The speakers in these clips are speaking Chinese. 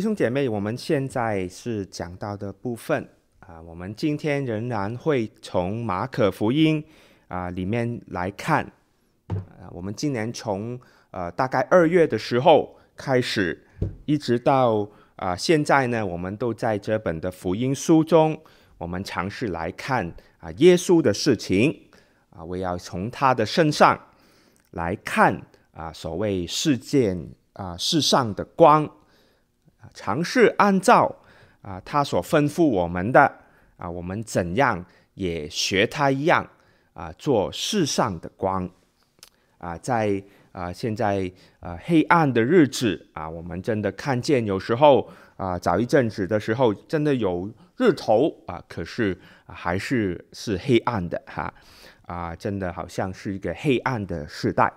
弟兄姐妹，我们现在是讲到的部分啊，我们今天仍然会从马可福音啊里面来看啊，我们今年从呃大概二月的时候开始，一直到啊现在呢，我们都在这本的福音书中，我们尝试来看啊耶稣的事情啊，我要从他的身上来看啊所谓世界啊世上的光。尝试按照啊他所吩咐我们的啊，我们怎样也学他一样啊，做世上的光啊，在啊现在啊黑暗的日子啊，我们真的看见有时候啊早一阵子的时候真的有日头啊，可是还是是黑暗的哈啊，真的好像是一个黑暗的时代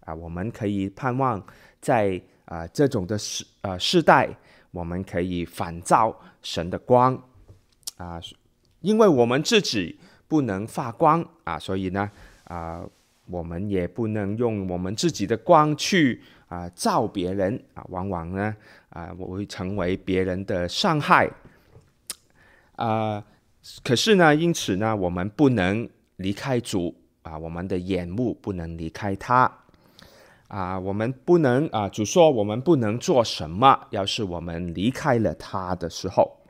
啊，我们可以盼望在。啊，这种的时啊时代，我们可以反照神的光啊，因为我们自己不能发光啊，所以呢啊，我们也不能用我们自己的光去啊照别人啊，往往呢啊，我会成为别人的伤害啊。可是呢，因此呢，我们不能离开主啊，我们的眼目不能离开他。啊，我们不能啊，主说我们不能做什么，要是我们离开了他的时候，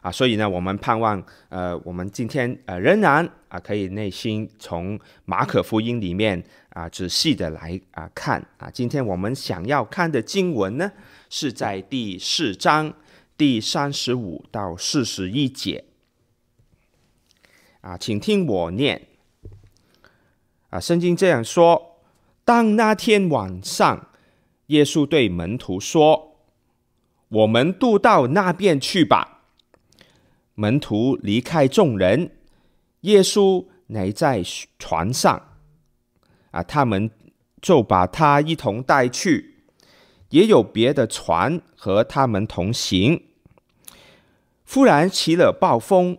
啊，所以呢，我们盼望，呃，我们今天呃仍然啊，可以内心从马可福音里面啊仔细的来啊看。啊，今天我们想要看的经文呢，是在第四章第三十五到四十一节，啊，请听我念，啊，圣经这样说。当那天晚上，耶稣对门徒说：“我们渡到那边去吧。”门徒离开众人，耶稣乃在船上。啊，他们就把他一同带去，也有别的船和他们同行。忽然起了暴风，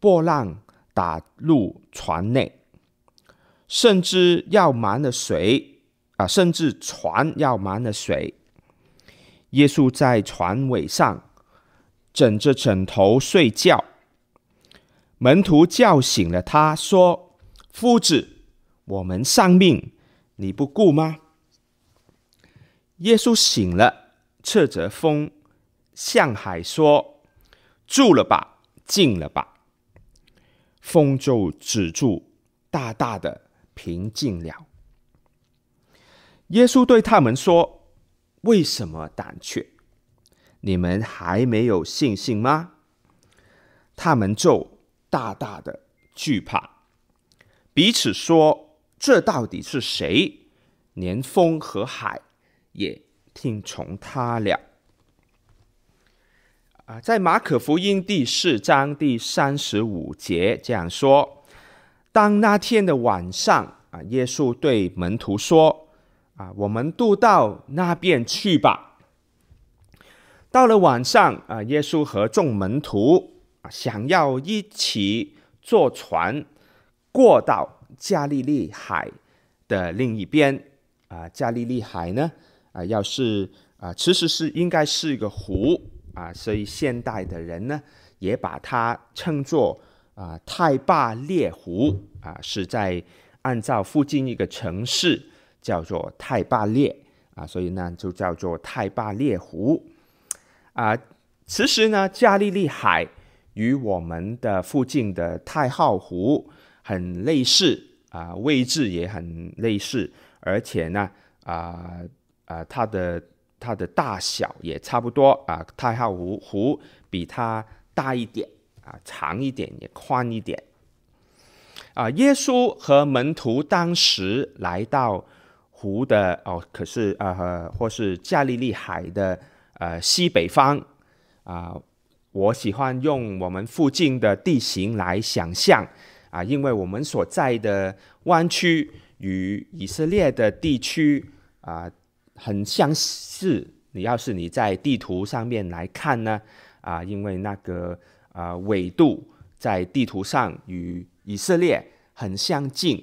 波浪打入船内。甚至要满了水啊！甚至船要满了水。耶稣在船尾上枕着枕头睡觉。门徒叫醒了他，说：“夫子，我们丧命，你不顾吗？”耶稣醒了，斥责风，向海说：“住了吧，静了吧。”风就止住，大大的。平静了。耶稣对他们说：“为什么胆怯？你们还没有信心吗？”他们就大大的惧怕，彼此说：“这到底是谁？连风和海也听从他了。”啊，在马可福音第四章第三十五节这样说。当那天的晚上啊，耶稣对门徒说：“啊，我们渡到那边去吧。”到了晚上啊，耶稣和众门徒啊，想要一起坐船过到加利利海的另一边啊。加利利海呢啊，要是啊，其实是应该是一个湖啊，所以现代的人呢也把它称作。啊，太巴列湖啊，是在按照附近一个城市叫做太巴列啊，所以呢就叫做太巴列湖啊。其实呢，加利利海与我们的附近的太浩湖很类似啊，位置也很类似，而且呢啊啊，它的它的大小也差不多啊，太浩湖湖比它大一点。啊，长一点也宽一点。啊，耶稣和门徒当时来到湖的哦，可是呃，或是加利利海的呃西北方啊。我喜欢用我们附近的地形来想象啊，因为我们所在的湾区与以色列的地区啊很相似。你要是你在地图上面来看呢啊，因为那个。啊，纬度在地图上与以色列很相近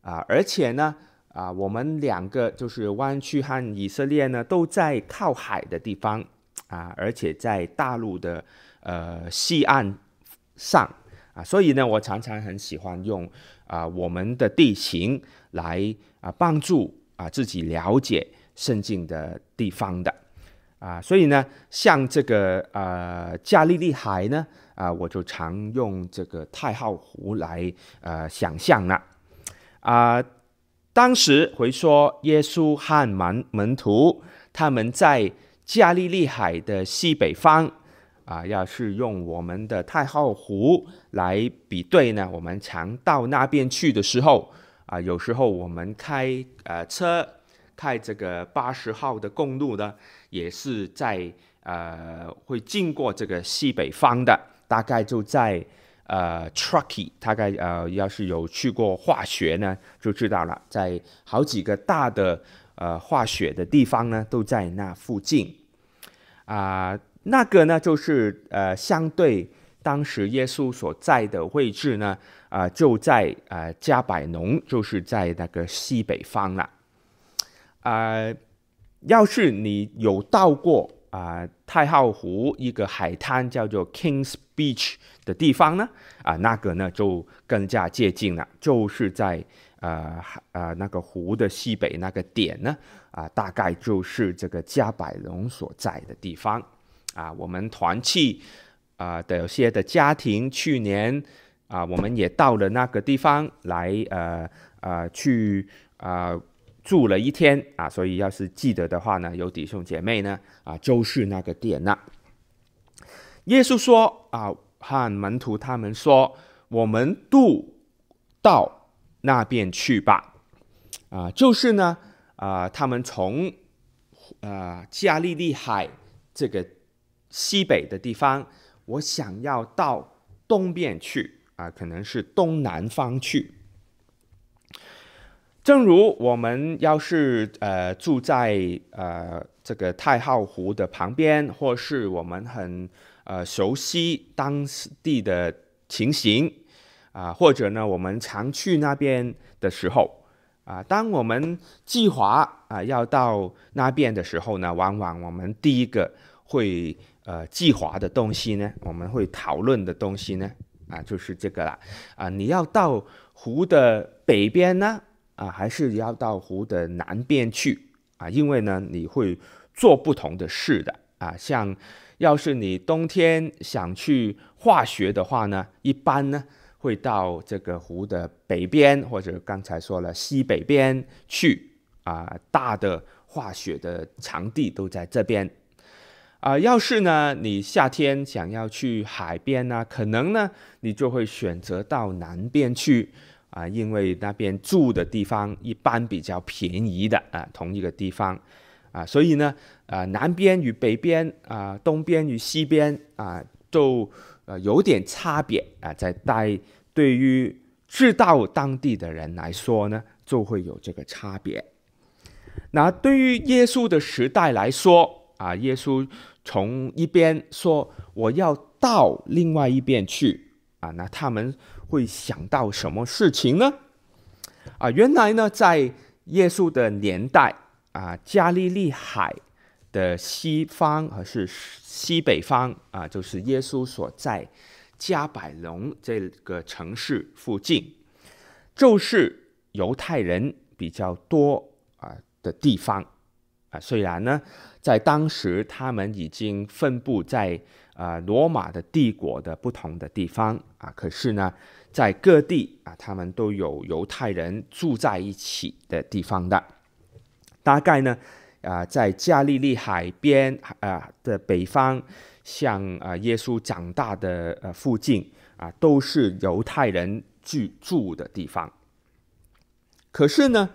啊，而且呢，啊，我们两个就是湾区和以色列呢，都在靠海的地方啊，而且在大陆的呃西岸上啊，所以呢，我常常很喜欢用啊我们的地形来啊帮助啊自己了解圣经的地方的。啊，所以呢，像这个呃加利利海呢啊，我就常用这个太浩湖来呃想象了啊。当时回说，耶稣和门门徒他们在加利利海的西北方啊，要是用我们的太浩湖来比对呢，我们常到那边去的时候啊，有时候我们开呃车开这个八十号的公路呢，也是在呃会经过这个西北方的，大概就在。呃，Truckee，大概呃，要是有去过化学呢，就知道了，在好几个大的呃化学的地方呢，都在那附近。啊、那个呢，就是呃，相对当时耶稣所在的位置呢，啊、就在呃加百农，就是在那个西北方了。啊、要是你有到过。啊、太浩湖一个海滩叫做 Kings Beach 的地方呢，啊、那个呢就更加接近了，就是在呃呃那个湖的西北那个点呢，啊、大概就是这个加百隆所在的地方。啊、我们团契啊的有些的家庭去年啊、我们也到了那个地方来，呃呃去啊。住了一天啊，所以要是记得的话呢，有弟兄姐妹呢啊，就是那个点了。耶稣说啊，和门徒他们说，我们渡到那边去吧。啊，就是呢啊，他们从啊加利利海这个西北的地方，我想要到东边去啊，可能是东南方去。正如我们要是呃住在呃这个太浩湖的旁边，或是我们很呃熟悉当地的情形啊、或者呢我们常去那边的时候啊、当我们计划啊、要到那边的时候呢，往往我们第一个会呃计划的东西呢，我们会讨论的东西呢啊、就是这个啦啊、你要到湖的北边呢？啊，还是要到湖的南边去啊，因为呢，你会做不同的事的啊。像要是你冬天想去滑雪的话呢，一般呢会到这个湖的北边，或者刚才说了西北边去啊。大的滑雪的场地都在这边啊。要是呢你夏天想要去海边呢，可能呢你就会选择到南边去。啊，因为那边住的地方一般比较便宜的啊，同一个地方啊，所以呢，啊，南边与北边啊，东边与西边啊，都呃有点差别啊，在带对于知道当地的人来说呢，就会有这个差别。那对于耶稣的时代来说啊，耶稣从一边说我要到另外一边去啊，那他们。会想到什么事情呢？啊，原来呢，在耶稣的年代啊，加利利海的西方还是西北方啊，就是耶稣所在加百农这个城市附近，就是犹太人比较多啊的地方啊。虽然呢，在当时他们已经分布在啊罗马的帝国的不同的地方啊，可是呢。在各地啊，他们都有犹太人住在一起的地方的。大概呢，啊，在加利利海边啊的北方，像啊耶稣长大的呃附近啊，都是犹太人居住的地方。可是呢，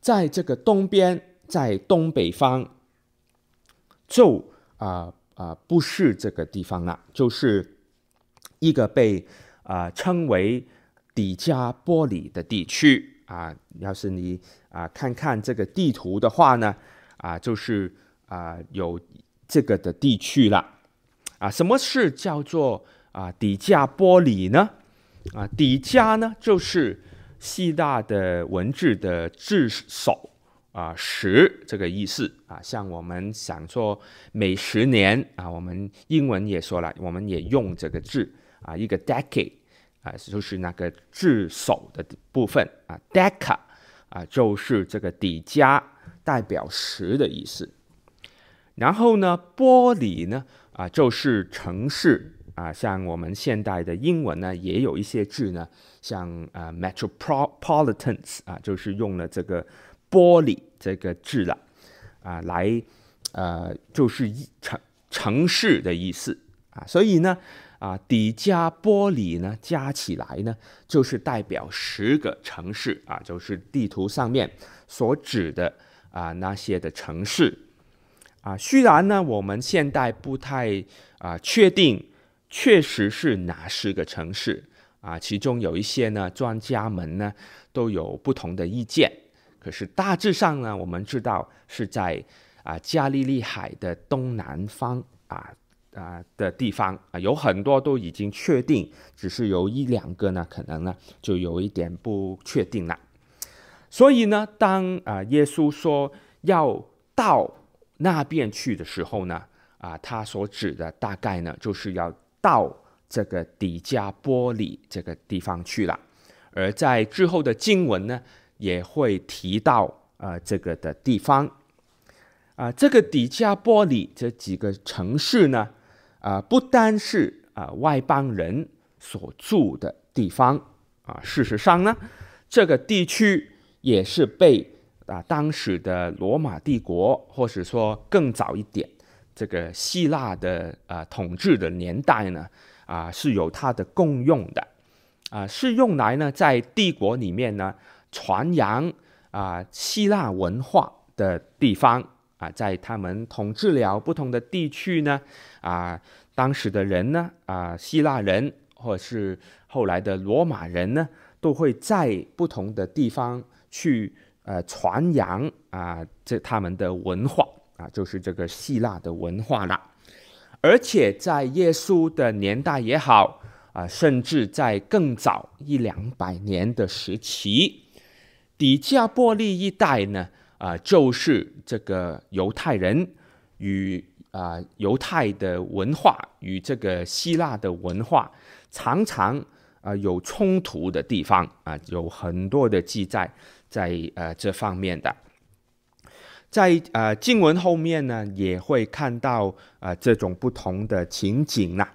在这个东边，在东北方，就啊啊不是这个地方了，就是一个被。啊、称为底加波里的地区啊，要是你啊看看这个地图的话呢，啊，就是啊有这个的地区了。啊，什么是叫做啊底加波里呢？啊，底加呢就是希腊的文字的字首啊，十这个意思啊，像我们想说每十年啊，我们英文也说了，我们也用这个字啊，一个 decade 啊，就是那个字首的部分啊，deca 啊，就是这个底加代表十的意思。然后呢，波里呢啊，就是城市。啊，像我们现代的英文呢，也有一些字呢，像啊 metropolitans 啊，就是用了这个玻璃这个字了，啊，来呃，就是城城市的意思啊，所以呢，啊，底加玻璃呢，加起来呢，就是代表十个城市啊，就是地图上面所指的啊那些的城市啊，虽然呢，我们现代不太啊确定。确实是哪十个城市啊？其中有一些呢，专家们呢都有不同的意见。可是大致上呢，我们知道是在啊加利利海的东南方啊啊的地方啊，有很多都已经确定，只是有一两个呢，可能呢就有一点不确定了。所以呢，当啊耶稣说要到那边去的时候呢，啊他所指的大概呢就是要。到这个底加波里这个地方去了，而在之后的经文呢，也会提到啊、这个的地方啊、这个底加波里这几个城市呢，啊、不单是啊、外邦人所住的地方啊、事实上呢，这个地区也是被啊、当时的罗马帝国，或者说更早一点。这个希腊的啊统治的年代呢，啊是有它的共用的，啊是用来呢在帝国里面呢传扬啊希腊文化的地方啊，在他们统治了不同的地区呢，啊当时的人呢啊希腊人或者是后来的罗马人呢，都会在不同的地方去呃传扬啊这他们的文化。啊，就是这个希腊的文化了，而且在耶稣的年代也好，啊，甚至在更早一两百年的时期，底加波利一带呢，啊，就是这个犹太人与啊犹太的文化与这个希腊的文化常常啊有冲突的地方啊，有很多的记载在呃这方面的。在呃经文后面呢，也会看到啊、这种不同的情景啦。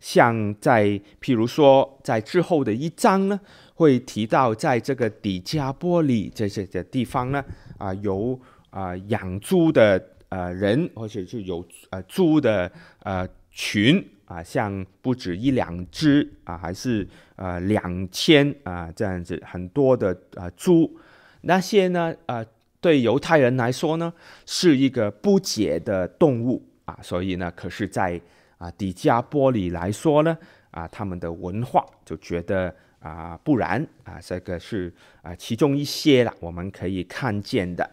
像在譬如说，在之后的一章呢，会提到在这个底加波利这些的地方呢，啊、有啊、养猪的呃人，或者是有呃猪的呃群啊、像不止一两只啊，还是呃两千啊这样子很多的啊猪，那些呢啊。对犹太人来说呢，是一个不解的动物啊，所以呢，可是在，啊底加波利来说呢，啊他们的文化就觉得啊不然啊，这个是啊其中一些了，我们可以看见的。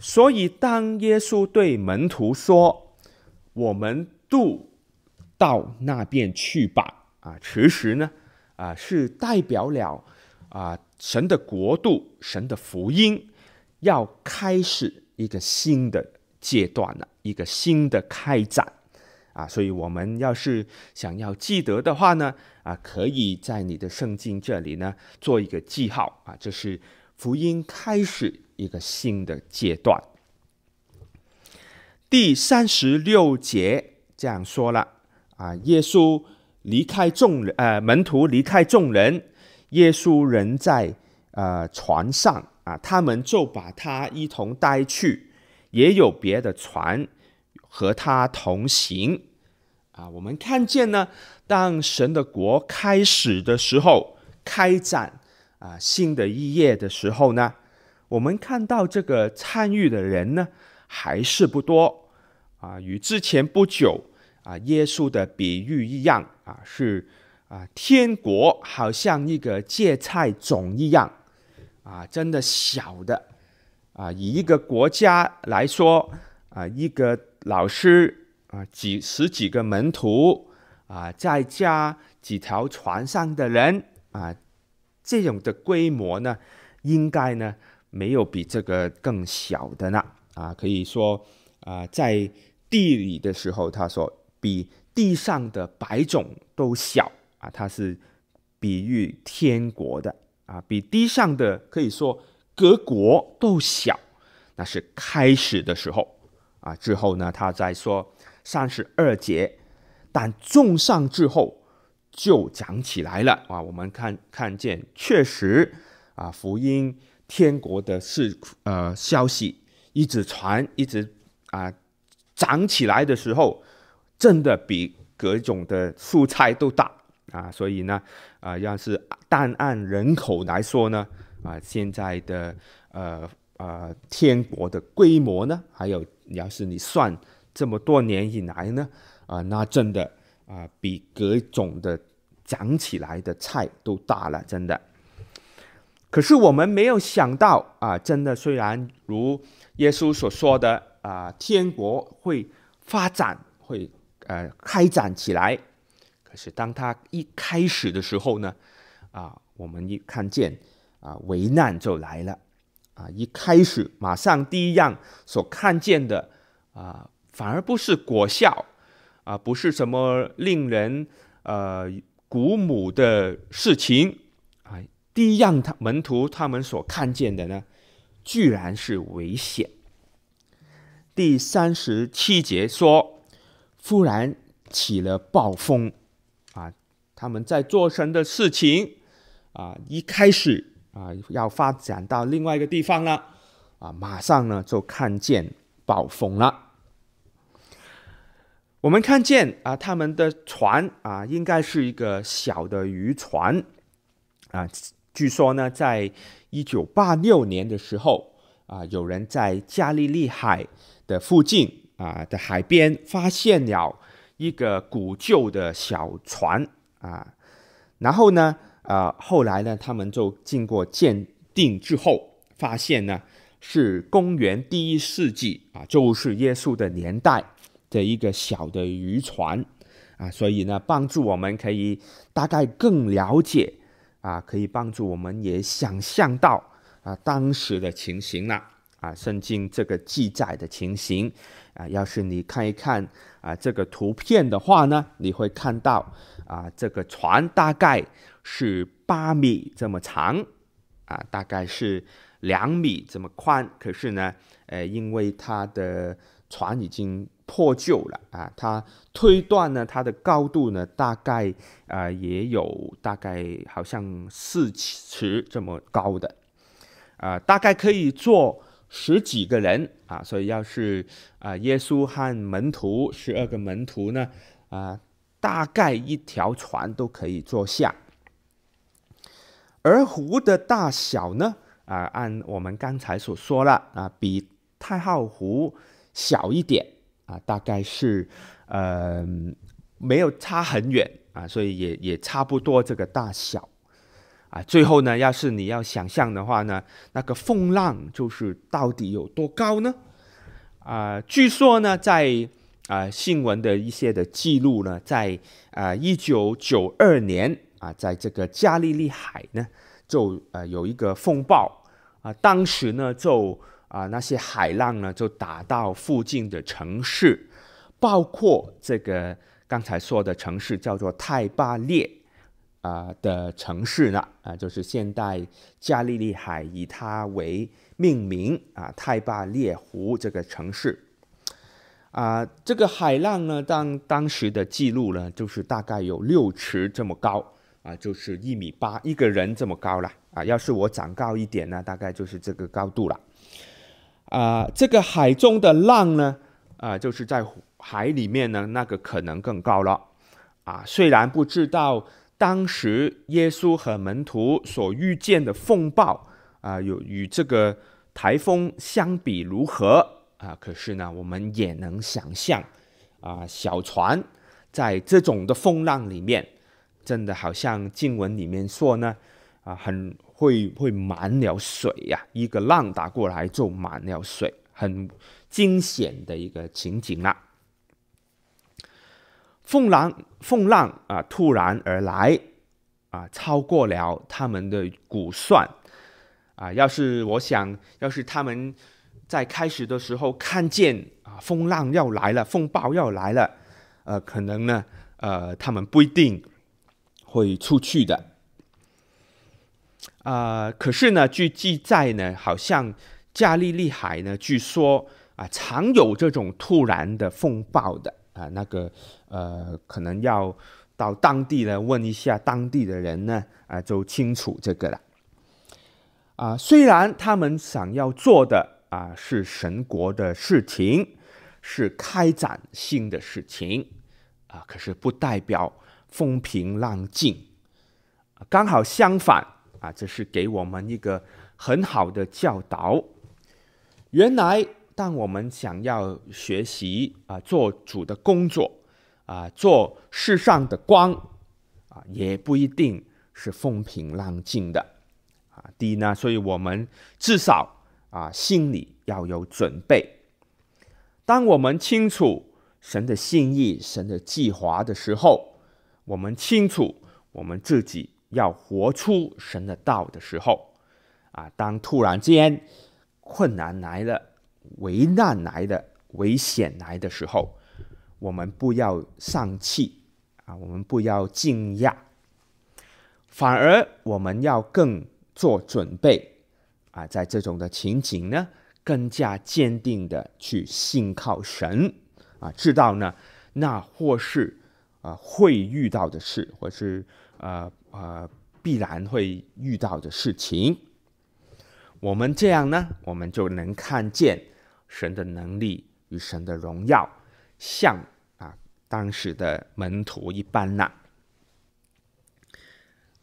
所以当耶稣对门徒说：“我们渡到那边去吧。”啊，其实呢，啊是代表了啊神的国度，神的福音。要开始一个新的阶段了，一个新的开展啊！所以，我们要是想要记得的话呢，啊，可以在你的圣经这里呢做一个记号啊，这是福音开始一个新的阶段。第三十六节这样说了啊，耶稣离开众人，呃，门徒离开众人，耶稣人在呃船上。啊，他们就把他一同带去，也有别的船和他同行。啊，我们看见呢，当神的国开始的时候，开展啊新的一页的时候呢，我们看到这个参与的人呢还是不多。啊，与之前不久啊耶稣的比喻一样啊，是啊天国好像一个芥菜种一样。啊，真的小的啊！以一个国家来说啊，一个老师啊，几十几个门徒啊，再加几条船上的人啊，这种的规模呢，应该呢没有比这个更小的呢。啊，可以说啊，在地里的时候，他说比地上的百种都小啊，他是比喻天国的啊，比地上的可以说各国都小，那是开始的时候啊。之后呢，他再说三十二节，但种上之后。就长起来了啊！我们看看见，确实啊，福音天国的事呃消息一直传，一直啊长起来的时候，真的比各种的蔬菜都大啊！所以呢，啊，要是单按人口来说呢，啊，现在的呃呃天国的规模呢，还有要是你算这么多年以来呢，啊，那真的。啊，比各种的长起来的菜都大了，真的。可是我们没有想到啊，真的，虽然如耶稣所说的啊，天国会发展，会呃开展起来。可是当他一开始的时候呢，啊，我们一看见啊，危难就来了。啊，一开始马上第一样所看见的啊，反而不是果效。啊，不是什么令人呃鼓舞的事情啊！第一样，他门徒他们所看见的呢，居然是危险。第三十七节说，忽然起了暴风啊！他们在做神的事情啊，一开始啊要发展到另外一个地方了啊，马上呢就看见暴风了。我们看见啊，他们的船啊，应该是一个小的渔船啊。据说呢，在一九八六年的时候啊，有人在加利利海的附近啊的海边发现了一个古旧的小船啊。然后呢，啊，后来呢，他们就经过鉴定之后，发现呢是公元第一世纪啊，就是耶稣的年代。的一个小的渔船啊，所以呢，帮助我们可以大概更了解啊，可以帮助我们也想象到啊当时的情形了啊，圣经这个记载的情形啊，要是你看一看啊这个图片的话呢，你会看到啊这个船大概是八米这么长啊，大概是两米这么宽，可是呢，呃，因为它的船已经破旧了啊！它推断呢，它的高度呢，大概啊、也有大概好像四尺这么高的，啊、大概可以坐十几个人啊。所以要是啊、耶稣和门徒十二个门徒呢，啊、大概一条船都可以坐下。而湖的大小呢，啊、按我们刚才所说了啊，比太浩湖小一点。啊，大概是，呃，没有差很远啊，所以也也差不多这个大小，啊，最后呢，要是你要想象的话呢，那个风浪就是到底有多高呢？啊，据说呢，在啊新闻的一些的记录呢，在啊一九九二年啊，在这个加利利海呢，就呃有一个风暴啊，当时呢就。啊，那些海浪呢，就打到附近的城市，包括这个刚才说的城市叫做泰巴列啊的城市呢，啊，就是现代加利利海以它为命名啊，泰巴列湖这个城市。啊，这个海浪呢，当当时的记录呢，就是大概有六尺这么高啊，就是一米八一个人这么高了啊。要是我长高一点呢，大概就是这个高度了。啊、这个海中的浪呢，啊、就是在海里面呢，那个可能更高了。啊，虽然不知道当时耶稣和门徒所遇见的风暴啊，有与这个台风相比如何啊，可是呢，我们也能想象啊，小船在这种的风浪里面，真的好像经文里面说呢，啊，很。会会满了水呀、一个浪打过来就满了水，很惊险的一个情景啦。风浪风浪啊，突然而来啊，超过了他们的估算啊。要是我想，要是他们在开始的时候看见啊风浪要来了，风暴要来了，呃，可能呢，呃，他们不一定会出去的。啊、可是呢，据记载呢，好像加利利海呢，据说啊，常有这种突然的风暴的啊，那个呃，可能要。到当地呢，问一下当地的人呢，啊，就清楚这个了。啊，虽然他们想要做的啊是神国的事情，是开展新的事情，啊，可是不代表风平浪静。刚好相反啊，这是给我们一个很好的教导。原来，当我们想要学习啊，做主的工作。啊，做世上的光啊，也不一定是风平浪静的啊。第一呢，所以我们至少啊，心里要有准备。当我们清楚神的心意、神的计划的时候，我们清楚我们自己要活出神的道的时候，啊，当突然间困难来了、危难来了、危险来的时候。我们不要丧气啊，我们不要惊讶，反而我们要更做准备啊，在这种的情景呢，更加坚定的去信靠神啊，知道呢，那或是啊会遇到的事，或是呃呃必然会遇到的事情，我们这样呢，我们就能看见神的能力与神的荣耀，像啊。当时的门徒一般呐，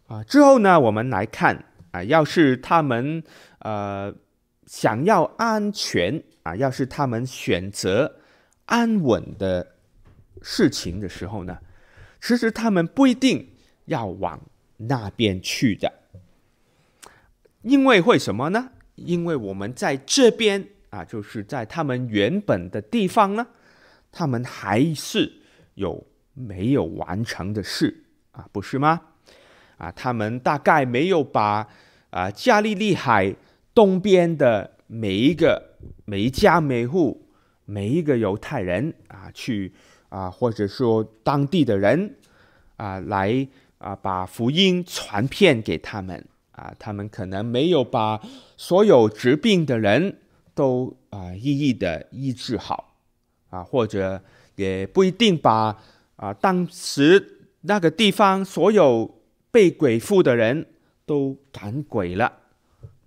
啊，之后呢，我们来看啊，要是他们呃想要安全啊，要是他们选择安稳的事情的时候呢，其实他们不一定要往那边去的，因为为什么呢？因为我们在这边啊，就是在他们原本的地方呢，他们还是。有没有完成的事啊？不是吗？啊，他们大概没有把啊加利利海东边的每一个每一家每户每一个犹太人啊去啊，或者说当地的人啊来啊把福音传遍给他们啊，他们可能没有把所有疾病的人都啊一一的医治好啊，或者。也不一定把啊，当时那个地方所有被鬼附的人都赶鬼了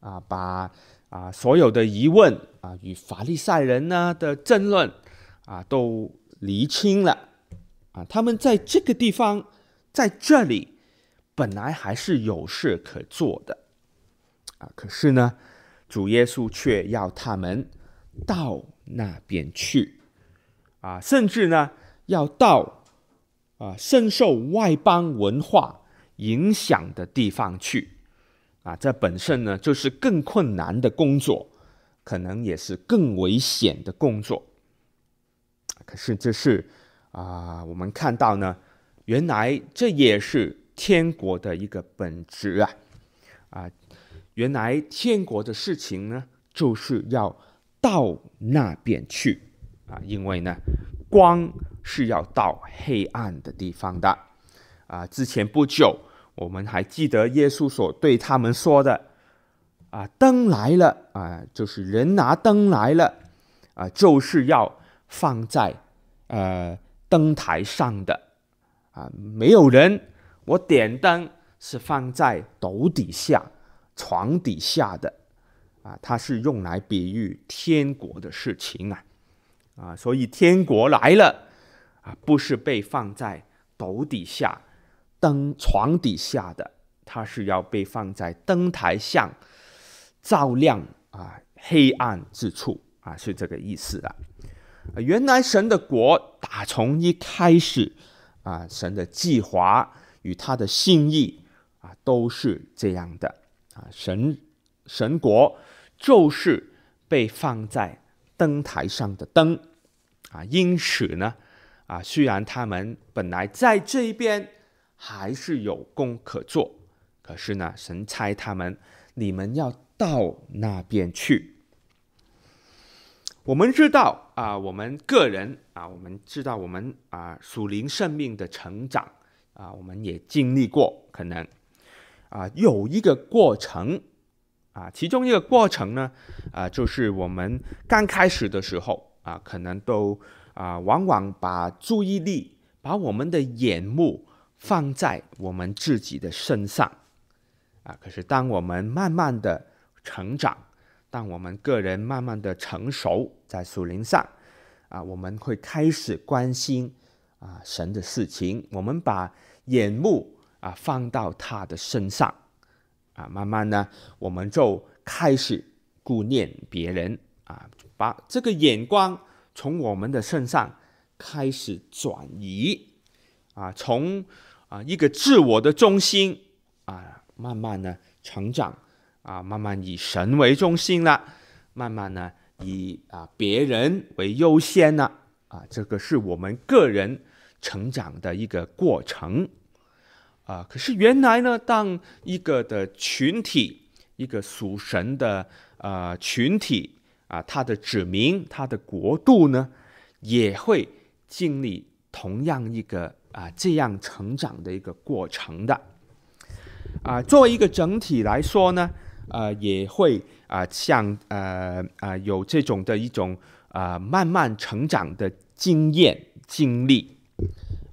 啊，把啊所有的疑问啊与法利赛人呢的争论啊都厘清了啊，他们在这个地方在这里本来还是有事可做的啊，可是呢，主耶稣却要他们到那边去。啊，甚至呢，要到啊深受外邦文化影响的地方去，啊，这本身呢就是更困难的工作，可能也是更危险的工作。可是这是啊，我们看到呢，原来这也是天国的一个本质啊，啊，原来天国的事情呢，就是要到那边去。啊，因为呢，光是要到黑暗的地方的。啊，之前不久，我们还记得耶稣所对他们说的：“啊，灯来了啊，就是人拿灯来了啊，就是要放在呃灯台上的啊，没有人，我点灯是放在斗底下、床底下的啊，它是用来比喻天国的事情啊。”啊，所以天国来了啊，不是被放在斗底下、灯床底下的，它是要被放在灯台上，照亮啊黑暗之处啊，是这个意思啊。原来神的国打从一开始啊，神的计划与他的心意啊，都是这样的啊。神神国就是被放在。灯台上的灯啊，因此呢，啊，虽然他们本来在这一边还是有功可做。可是呢，神差他们，你们要到那边去。我们知道啊，我们个人啊，我们知道我们啊属灵生命的成长啊，我们也经历过，可能啊有一个过程啊，其中一个过程呢啊，就是我们刚开始的时候啊，可能都啊往往把注意力、把我们的眼目放在我们自己的身上啊，可是当我们慢慢的成长。当我们个人慢慢的成熟在属灵上，啊，我们会开始关心啊神的事情，我们把眼目啊放到他的身上，啊，慢慢呢，我们就开始顾念别人，啊，把这个眼光从我们的身上开始转移，啊，从啊一个自我的中心啊，慢慢呢成长。啊，慢慢以神为中心了，慢慢呢以啊别人为优先了，啊，这个是我们个人成长的一个过程，啊，可是原来呢，当一个的群体，一个属神的呃群体啊，他的子民，他的国度呢，也会经历同样一个啊这样成长的一个过程的，啊，作为一个整体来说呢。呃，也会啊、像呃呃有这种的一种啊、慢慢成长的经验经历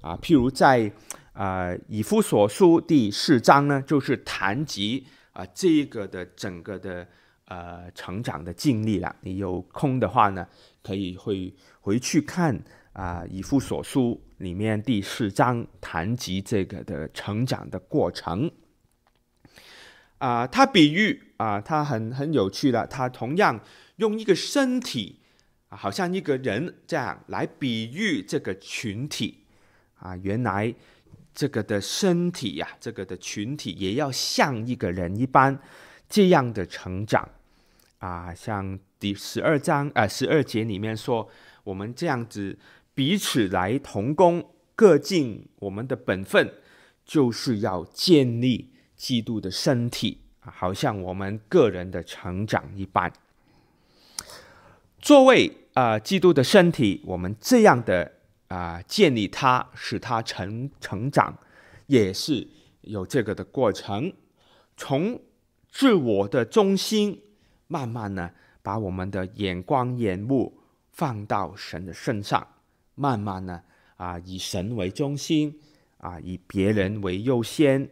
啊，譬如在啊、以夫所书第四章呢，就是谈及啊、呃、这个的整个的呃成长的经历了。你有空的话呢，可以会回去看啊、以夫所书里面第四章谈及这个的成长的过程。啊，他比喻啊，他很很有趣的，他同样用一个身体啊，好像一个人这样来比喻这个群体啊。原来这个的身体呀、这个的群体也要像一个人一般这样的成长啊。像第十二章啊，十二节里面说，我们这样子彼此来同工，各尽我们的本分，就是要建立。基督的身体啊，好像我们个人的成长一般。作为啊、呃，基督的身体，我们这样的啊、建立它，使它成成长，也是有这个的过程。从自我的中心，慢慢呢，把我们的眼光、眼目放到神的身上，慢慢呢，啊，以神为中心，啊，以别人为优先。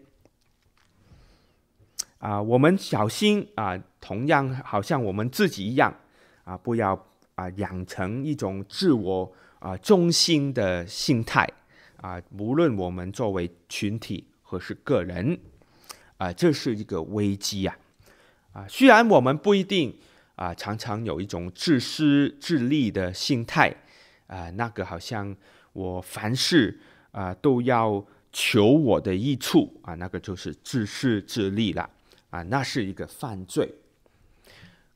啊，我们小心啊，同样好像我们自己一样啊，不要啊养成一种自我啊中心的心态啊。无论我们作为群体或是个人啊，这是一个危机呀！啊，虽然我们不一定啊，常常有一种自私自利的心态啊，那个好像我凡事啊都要求我的益处啊，那个就是自私自利了。啊，那是一个犯罪。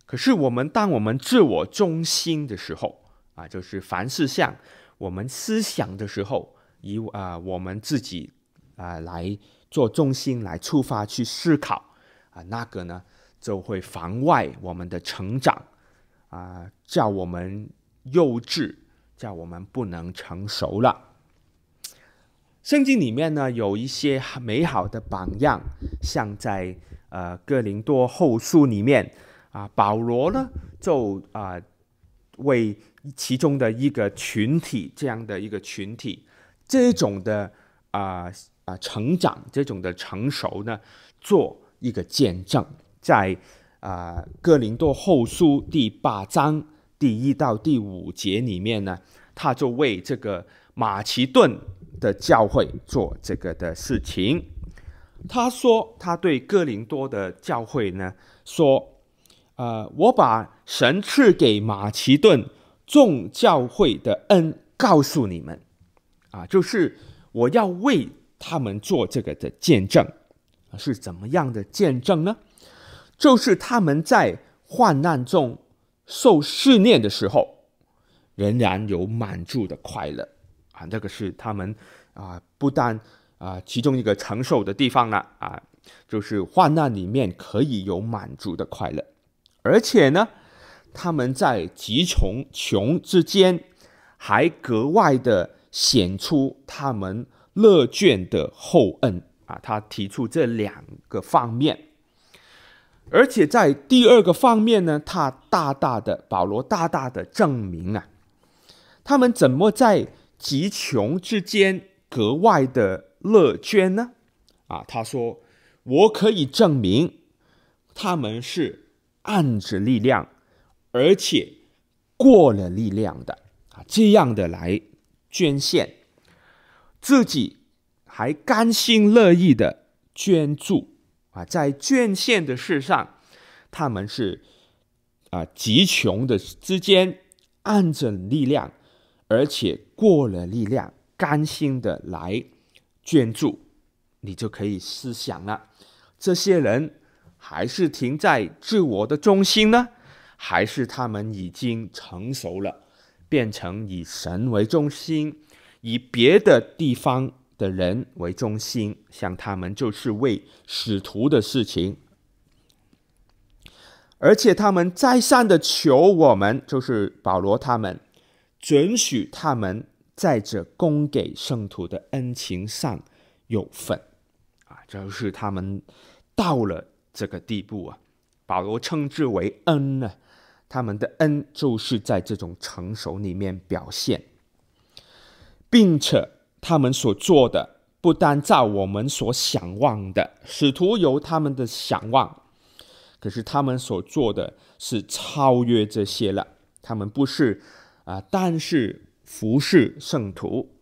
可是我们当我们自我中心的时候，啊，就是凡事像我们思想的时候，以啊我们自己啊来做中心来出发去思考，啊，那个呢就会妨碍我们的成长，啊，叫我们幼稚，叫我们不能成熟了。圣经里面呢有一些美好的榜样，像在。呃，哥林多后书里面啊，保罗呢就啊为其中的一个群体，这样的一个群体，这种的啊啊成长，这种的成熟呢，做一个见证，在啊哥林多后书第八章第一到第五节里面呢，他就为这个马其顿的教会做这个的事情。他说：“他对哥林多的教会呢说，呃，我把神赐给马其顿众教会的恩告诉你们，啊，就是我要为他们做这个的见证，是怎么样的见证呢？就是他们在患难中受试炼的时候，仍然有满足的快乐，啊，那个是他们啊，不但。”啊，其中一个承受的地方呢，啊，就是患难里面可以有满足的快乐，而且呢，他们在极穷穷之间，还格外的显出他们乐捐的厚恩啊。他提出这两个方面，而且在第二个方面呢，他大大的保罗大大的证明啊，他们怎么在极穷之间格外的。乐捐呢？啊，他说：“我可以证明，他们是按着力量，而且过了力量的啊，这样的来捐献，自己还甘心乐意的捐助啊，在捐献的事上，他们是啊极穷的之间按着力量，而且过了力量，甘心的来。”捐助，你就可以思想了。这些人还是停在自我的中心呢，还是他们已经成熟了，变成以神为中心，以别的地方的人为中心？像他们就是为使徒的事情，而且他们再三的求我们，就是保罗他们准许他们。在这供给圣徒的恩情上有份啊，就是他们到了这个地步啊，保罗称之为恩呢。他们的恩就是在这种成熟里面表现，并且他们所做的不单照我们所想望的，使徒有他们的想望，可是他们所做的是超越这些了。他们不是啊，但是。服侍圣徒，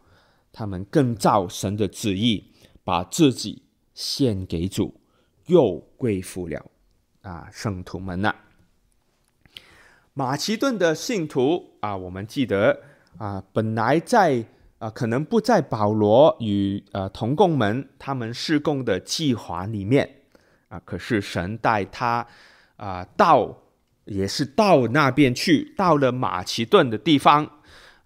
他们更照神的旨意，把自己献给主，又归服了啊，圣徒们呐、啊。马其顿的信徒啊，我们记得啊，本来在啊，可能不在保罗与呃、啊、同工们他们事工的计划里面啊，可是神带他啊到，也是到那边去，到了马其顿的地方。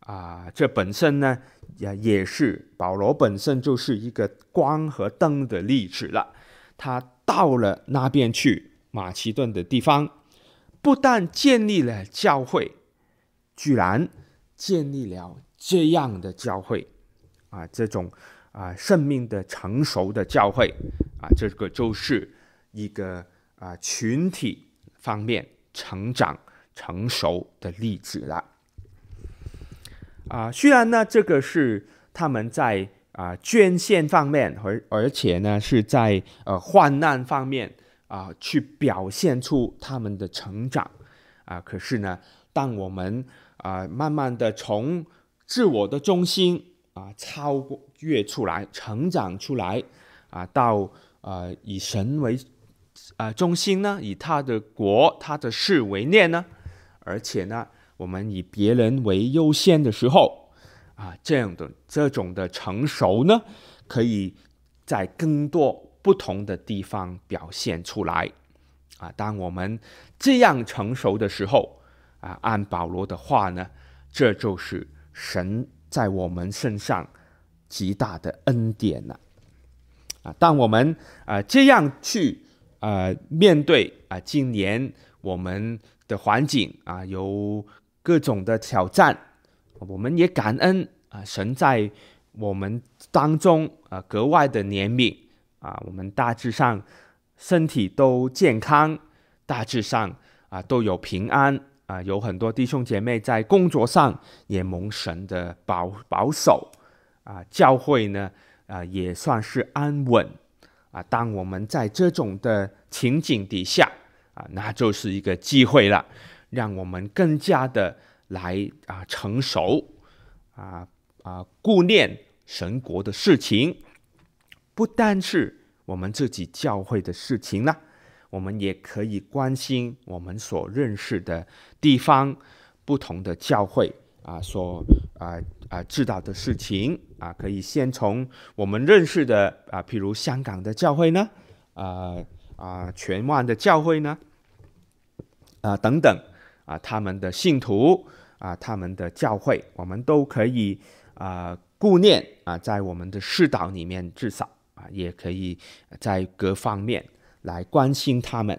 啊，这本身呢，也也是保罗本身就是一个光和灯的例子了。他到了那边去，马其顿的地方，不但建立了教会，居然建立了这样的教会，啊，这种啊生命的成熟的教会，啊，这个就是一个啊群体方面成长成熟的例子了。啊，虽然呢，这个是他们在啊捐献方面，而而且呢是在呃患难方面啊去表现出他们的成长啊，可是呢，当我们啊慢慢的从自我的中心啊超越出来，成长出来啊，到啊以神为啊中心呢，以他的国、他的事为念呢，而且呢。我们以别人为优先的时候，啊，这样的这种的成熟呢，可以在更多不同的地方表现出来，啊，当我们这样成熟的时候，啊，按保罗的话呢，这就是神在我们身上极大的恩典了，啊，当我们啊这样去啊面对啊今年我们的环境啊有。各种的挑战，我们也感恩啊！神在我们当中啊，格外的怜悯啊！我们大致上身体都健康，大致上啊都有平安啊！有很多弟兄姐妹在工作上也蒙神的保保守啊！教会呢啊也算是安稳啊！当我们在这种的情景底下啊，那就是一个机会了。让我们更加的来啊成熟啊啊顾念神国的事情，不单是我们自己教会的事情呢，我们也可以关心我们所认识的地方不同的教会啊所啊啊知道的事情啊，可以先从我们认识的啊，譬如香港的教会呢，啊啊全湾的教会呢，啊等等。啊，他们的信徒啊，他们的教会，我们都可以啊顾念啊，在我们的世道里面，至少啊，也可以在各方面来关心他们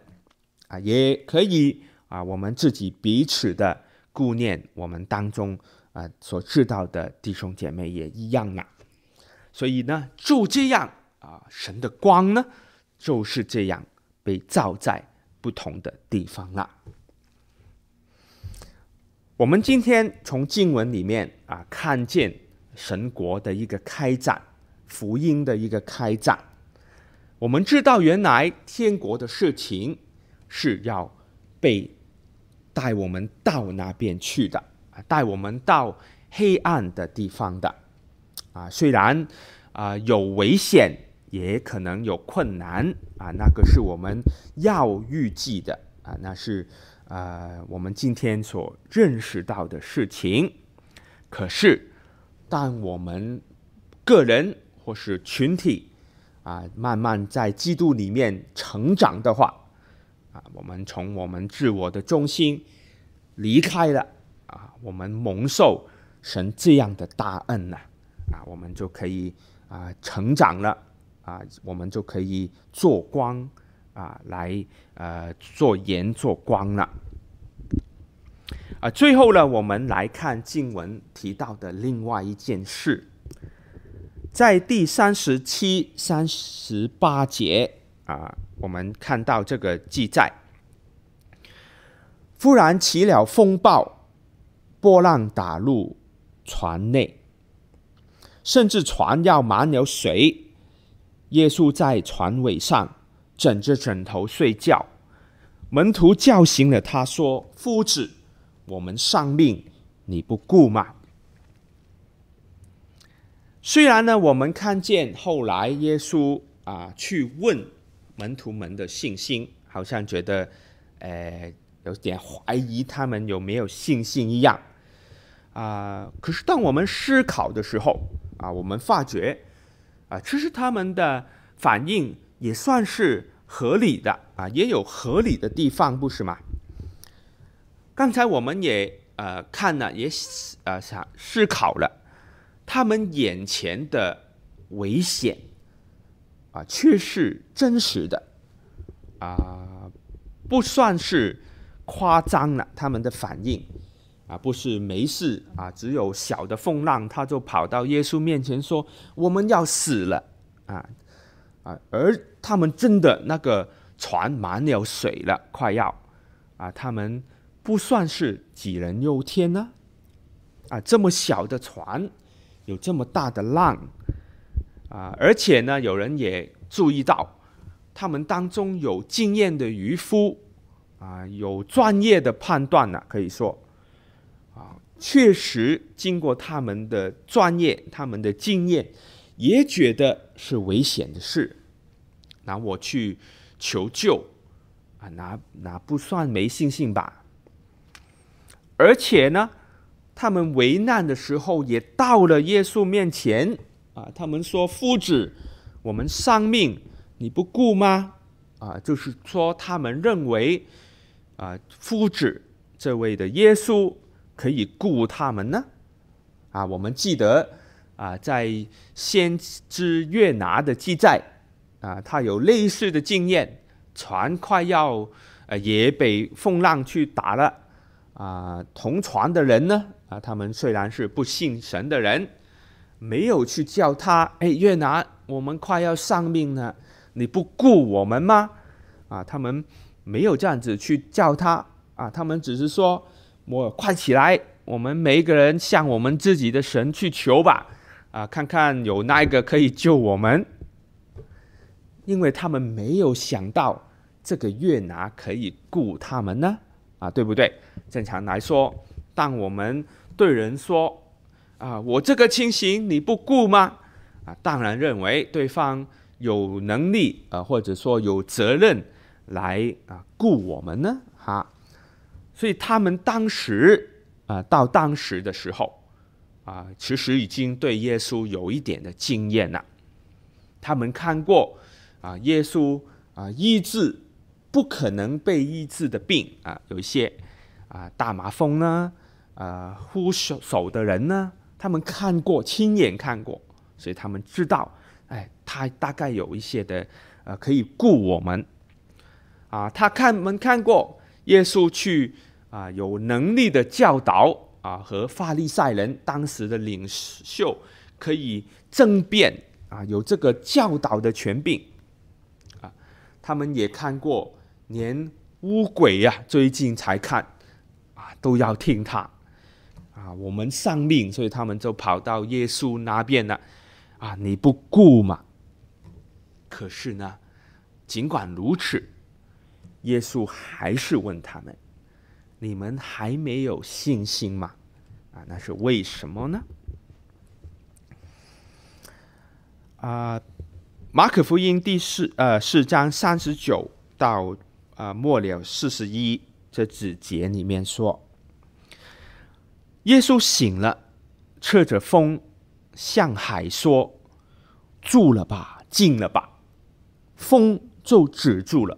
啊，也可以啊，我们自己彼此的顾念，我们当中啊所知道的弟兄姐妹也一样啊。所以呢，就这样啊，神的光呢，就是这样被照在不同的地方了。我们今天从经文里面啊，看见神国的一个开展，福音的一个开展。我们知道，原来天国的事情是要被带我们到那边去的啊，带我们到黑暗的地方的啊。虽然啊有危险，也可能有困难啊，那个是我们要预计的啊，那是。呃，我们今天所认识到的事情，可是当我们个人或是群体啊，慢慢在基督里面成长的话，啊，我们从我们自我的中心离开了啊，我们蒙受神这样的大恩呢，啊，我们就可以啊成长了啊，我们就可以做光。啊，来呃做盐做光了。啊，最后呢，我们来看经文提到的另外一件事，在第三十七、三十八节啊，我们看到这个记载：忽然起了风暴，波浪打入船内，甚至船要满了水。耶稣在船尾上。枕着枕头睡觉，门徒叫醒了他，说：“夫子，我们丧命，你不顾吗？”虽然呢，我们看见后来耶稣啊去问门徒们的信心，好像觉得，呃，有点怀疑他们有没有信心一样啊。可是当我们思考的时候啊，我们发觉啊，其实他们的反应。也算是合理的啊，也有合理的地方，不是吗？刚才我们也呃看了，也呃想思考了，他们眼前的危险啊，却是真实的啊，不算是夸张了。他们的反应啊，不是没事啊，只有小的风浪，他就跑到耶稣面前说：“我们要死了啊。”啊，而他们真的那个船满了水了，快要啊，他们不算是杞人忧天呢。啊，这么小的船，有这么大的浪啊，而且呢，有人也注意到，他们当中有经验的渔夫啊，有专业的判断呢，可以说啊，确实经过他们的专业，他们的经验。也觉得是危险的事，拿我去求救啊，拿拿不算没信心吧？而且呢，他们危难的时候也到了耶稣面前啊，他们说：“夫子，我们丧命，你不顾吗？”啊，就是说他们认为啊，夫子这位的耶稣可以顾他们呢。啊，我们记得。啊，在先知约拿的记载，啊，他有类似的经验，船快要呃也被风浪去打了，啊，同船的人呢，啊，他们虽然是不信神的人，没有去叫他，哎，约拿，我们快要丧命了，你不顾我们吗？啊，他们没有这样子去叫他，啊，他们只是说，我快起来，我们每一个人向我们自己的神去求吧。啊，看看有哪一个可以救我们？因为他们没有想到这个月拿可以雇他们呢，啊，对不对？正常来说，当我们对人说：“啊，我这个情形你不顾吗？”啊，当然认为对方有能力啊，或者说有责任来啊雇我们呢，哈。所以他们当时啊，到当时的时候。啊，其实已经对耶稣有一点的经验了。他们看过啊，耶稣啊医治不可能被医治的病啊，有一些啊大麻风呢，啊枯手手的人呢，他们看过，亲眼看过，所以他们知道，哎，他大概有一些的，呃，可以雇我们。啊，他看们看过耶稣去啊，有能力的教导啊，和法利赛人当时的领袖可以争辩啊，有这个教导的权柄啊。他们也看过，连乌鬼呀、啊，最近才看啊，都要听他。啊，我们丧命，所以他们就跑到耶稣那边了。啊，你不顾嘛？可是呢，尽管如此，耶稣还是问他们：“你们还没有信心吗？”啊，那是为什么呢？啊，马可福音第四呃四章三十九到啊末了四十一这几节里面说。耶稣醒了，侧着风向海说：“住了吧，静了吧。”风就止住了，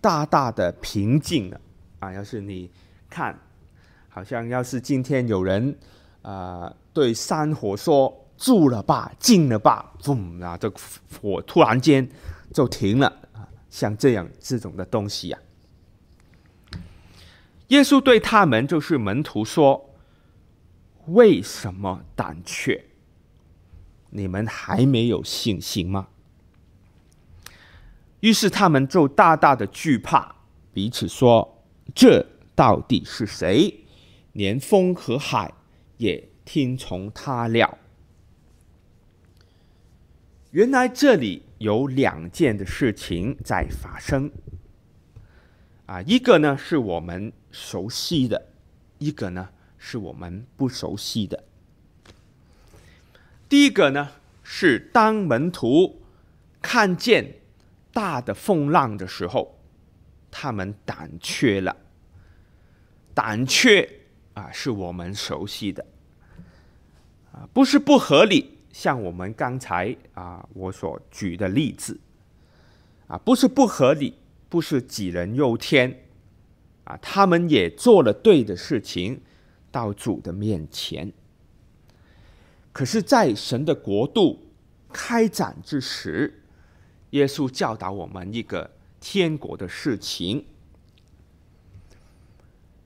大大的平静了。啊，要是你看，好像要是今天有人啊、呃、对山火说：“住了吧，静了吧。”嘣啊，这火突然间就停了啊，像这样这种的东西呀、啊。耶稣对他们就是门徒说。为什么胆怯？你们还没有信心吗？于是他们就大大的惧怕，彼此说：“这到底是谁？连风和海也听从他了。”原来这里有两件的事情在发生。啊，一个呢是我们熟悉的，一个呢。是我们不熟悉的。第一个呢，是当门徒看见大的风浪的时候，他们胆怯了。胆怯啊，是我们熟悉的啊，不是不合理。像我们刚才啊，我所举的例子啊，不是不合理，不是杞人忧天啊，他们也做了对的事情。到主的面前，可是，在神的国度开展之时，耶稣教导我们一个天国的事情。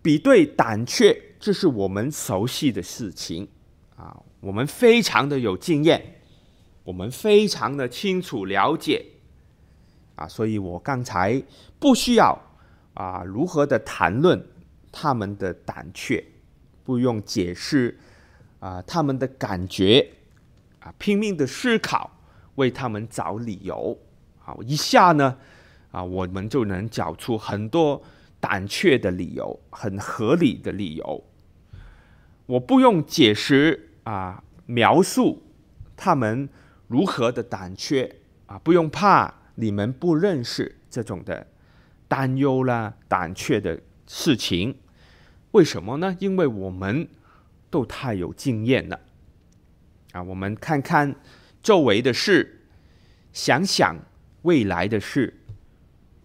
比对胆怯，这是我们熟悉的事情啊，我们非常的有经验，我们非常的清楚了解啊，所以我刚才不需要啊如何的谈论他们的胆怯。不用解释啊、他们的感觉啊，拼命的思考，为他们找理由。好，一下呢啊，我们就能找出很多胆怯的理由，很合理的理由。我不用解释啊，描述他们如何的胆怯啊，不用怕你们不认识这种的担忧啦、胆怯的事情。为什么呢？因为我们都太有经验了啊！我们看看周围的事，想想未来的事，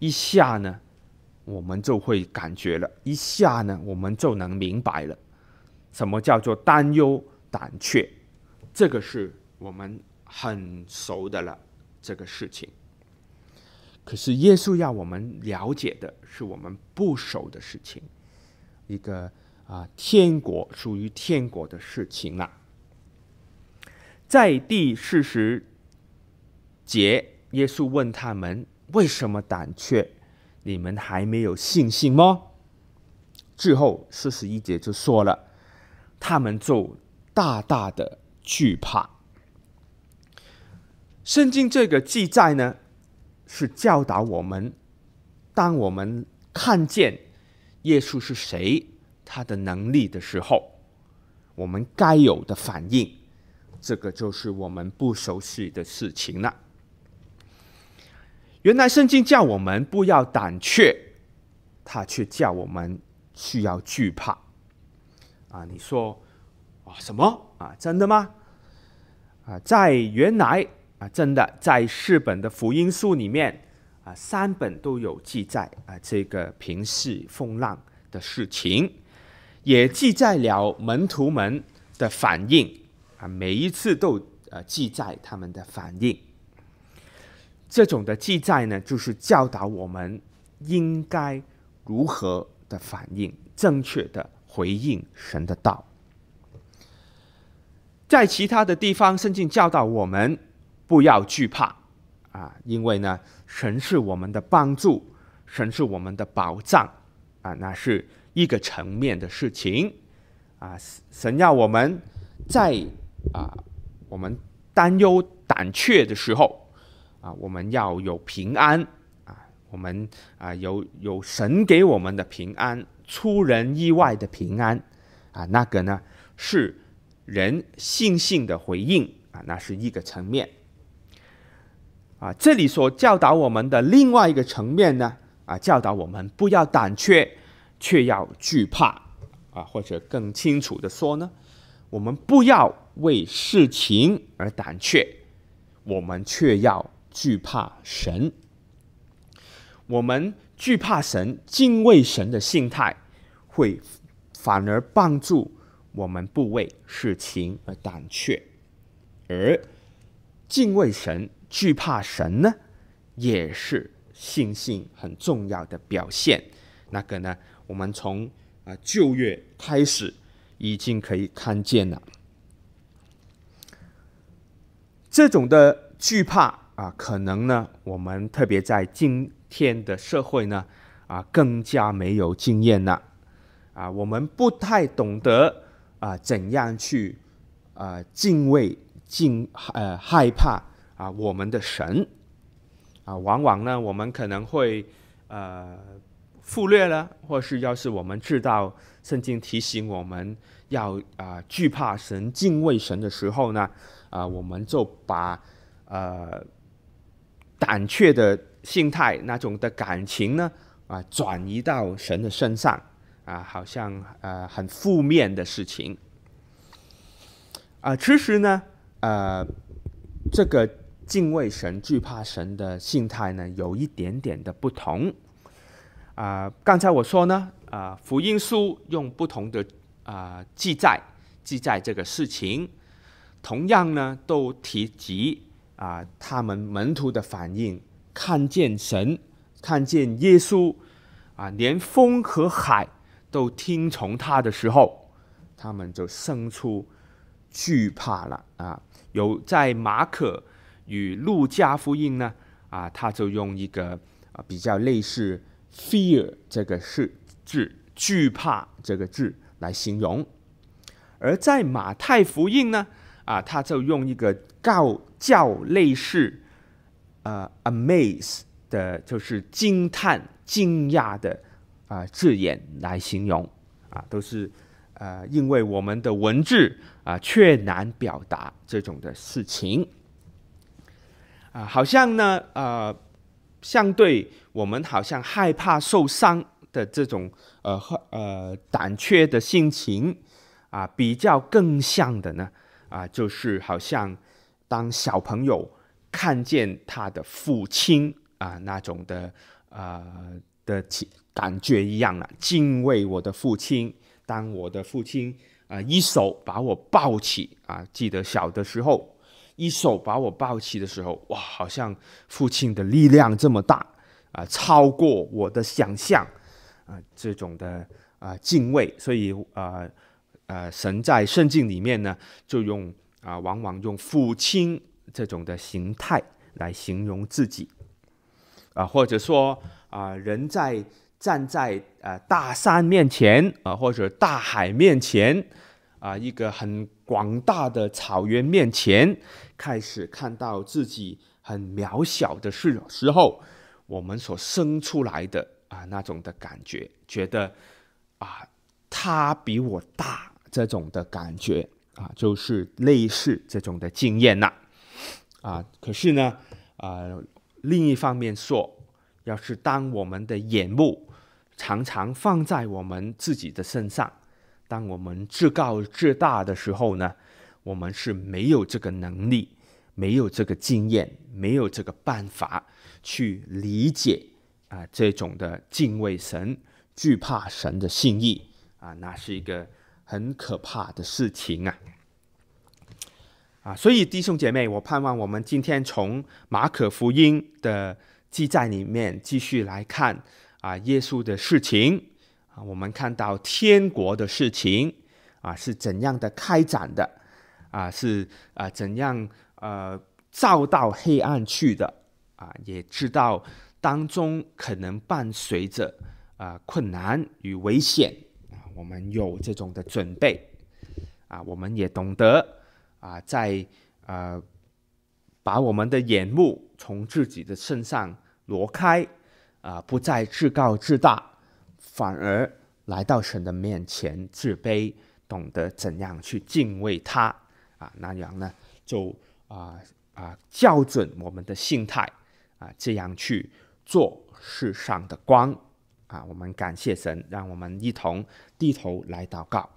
一下呢，我们就会感觉了；一下呢，我们就能明白了，什么叫做担忧、胆怯。这个是我们很熟的了，这个事情。可是耶稣要我们了解的是我们不熟的事情。一个啊，天国属于天国的事情啊。在第四十节，耶稣问他们：“为什么胆怯？你们还没有信心吗？”之后四十一节就说了，他们就大大的惧怕。圣经这个记载呢，是教导我们，当我们看见。耶稣是谁？他的能力的时候，我们该有的反应，这个就是我们不熟悉的事情了。原来圣经叫我们不要胆怯，他却叫我们需要惧怕。啊，你说啊什么啊？真的吗？啊，在原来啊，真的在四本的福音书里面。啊，三本都有记载啊，这个平息风浪的事情，也记载了门徒们的反应啊，每一次都呃记载他们的反应。这种的记载呢，就是教导我们应该如何的反应，正确的回应神的道。在其他的地方，圣经教导我们不要惧怕啊，因为呢，神是我们的帮助，神是我们的保障啊，那是一个层面的事情啊。神要我们在啊，我们担忧胆怯的时候啊，我们要有平安啊，我们啊有有神给我们的平安，出人意外的平安啊，那个呢是。人信心的回应啊，那是一个层面啊。这里所教导我们的另外一个层面呢，啊，教导我们不要胆怯，却要惧怕啊。或者更清楚的说呢，我们不要为事情而胆怯，我们却要惧怕神。我们惧怕神、敬畏神的心态，会反而帮助。我们不为事情而胆怯，而敬畏神、惧怕神呢，也是信心很重要的表现。那个呢，我们从啊旧约开始已经可以看见了。这种的惧怕啊，可能呢，我们特别在今天的社会呢，啊，更加没有经验了。啊，我们不太懂得。啊，怎样去啊敬畏、敬呃害怕啊我们的神啊？往往呢，我们可能会呃忽略了，或是要是我们知道圣经提醒我们要啊惧怕神、敬畏神的时候呢，啊，我们就把呃胆怯的心态、那种的感情呢啊转移到神的身上。啊，好像呃很负面的事情啊。其实呢，呃，这个敬畏神、惧怕神的心态呢，有一点点的不同啊。刚才我说呢，啊，福音书用不同的啊记载记载这个事情，同样呢都提及啊他们门徒的反应，看见神，看见耶稣啊，连风和海。都听从他的时候，他们就生出惧怕了啊！有在马可与路加福音呢啊，他就用一个啊比较类似 “fear” 这个是字，惧怕这个字来形容；而在马太福音呢啊，他就用一个告较类似呃 “amaze” 的，就是惊叹、惊讶的。啊，字眼来形容啊，都是呃，因为我们的文字啊，却难表达这种的事情啊，好像呢，呃，相对我们好像害怕受伤的这种呃呃胆怯的心情啊，比较更像的呢啊，就是好像当小朋友看见他的父亲啊那种的呃的。感觉一样了，敬畏我的父亲。当我的父亲啊、一手把我抱起啊，记得小的时候，一手把我抱起的时候，哇，好像父亲的力量这么大啊、超过我的想象啊、这种的啊、敬畏。所以啊呃，呃，神在圣经里面呢，就用啊、往往用父亲这种的形态来形容自己啊、或者说啊、人在。站在呃大山面前啊、或者大海面前啊、一个很广大的草原面前，开始看到自己很渺小的时时候，我们所生出来的啊、那种的感觉，觉得啊、他比我大这种的感觉啊、就是类似这种的经验呐啊、可是呢啊、另一方面说，要是当我们的眼目常常放在我们自己的身上。当我们自高自大的时候呢，我们是没有这个能力，没有这个经验，没有这个办法去理解啊这种的敬畏神、惧怕神的心意啊，那是一个很可怕的事情啊！啊，所以弟兄姐妹，我盼望我们今天从马可福音的记载里面继续来看啊，耶稣的事情。啊，我们看到天国的事情啊是怎样的开展的？啊，是啊怎样呃照到黑暗去的？啊，也知道当中可能伴随着啊困难与危险，我们有这种的准备啊，我们也懂得。啊，在呃，把我们的眼目从自己的身上挪开，啊，不再自高自大，反而来到神的面前自卑，懂得怎样去敬畏他，啊，那样呢，就啊啊校准我们的心态，啊，这样去做世上的光，啊，我们感谢神，让我们一同低头来祷告。